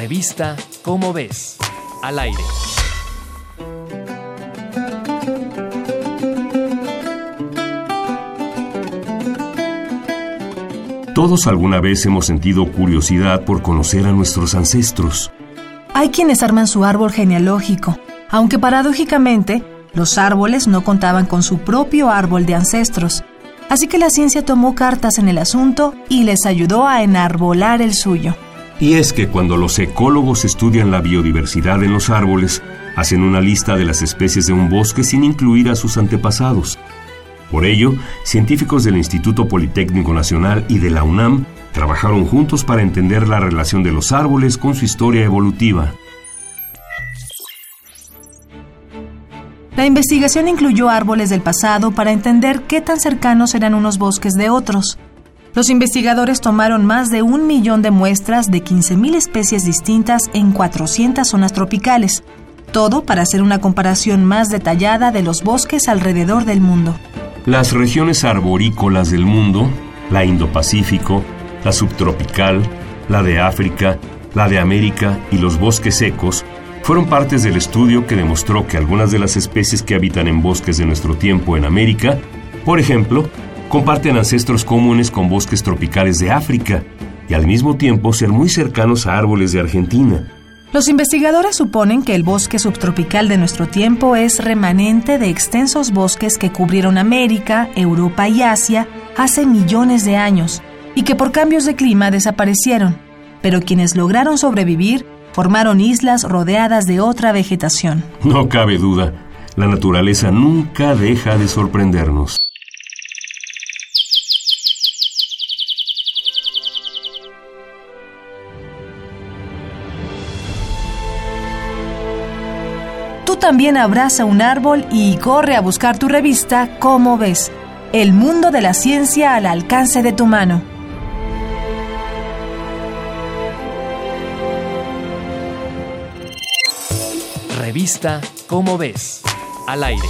Revista Cómo ves, al aire. Todos alguna vez hemos sentido curiosidad por conocer a nuestros ancestros. Hay quienes arman su árbol genealógico, aunque paradójicamente los árboles no contaban con su propio árbol de ancestros. Así que la ciencia tomó cartas en el asunto y les ayudó a enarbolar el suyo. Y es que cuando los ecólogos estudian la biodiversidad en los árboles, hacen una lista de las especies de un bosque sin incluir a sus antepasados. Por ello, científicos del Instituto Politécnico Nacional y de la UNAM trabajaron juntos para entender la relación de los árboles con su historia evolutiva. La investigación incluyó árboles del pasado para entender qué tan cercanos eran unos bosques de otros. Los investigadores tomaron más de un millón de muestras de 15.000 especies distintas en 400 zonas tropicales, todo para hacer una comparación más detallada de los bosques alrededor del mundo. Las regiones arborícolas del mundo, la Indo-Pacífico, la subtropical, la de África, la de América y los bosques secos, fueron partes del estudio que demostró que algunas de las especies que habitan en bosques de nuestro tiempo en América, por ejemplo, comparten ancestros comunes con bosques tropicales de África y al mismo tiempo ser muy cercanos a árboles de Argentina. Los investigadores suponen que el bosque subtropical de nuestro tiempo es remanente de extensos bosques que cubrieron América, Europa y Asia hace millones de años y que por cambios de clima desaparecieron, pero quienes lograron sobrevivir formaron islas rodeadas de otra vegetación. No cabe duda, la naturaleza nunca deja de sorprendernos. Tú también abraza un árbol y corre a buscar tu revista Cómo ves, el mundo de la ciencia al alcance de tu mano. Revista Cómo ves, al aire.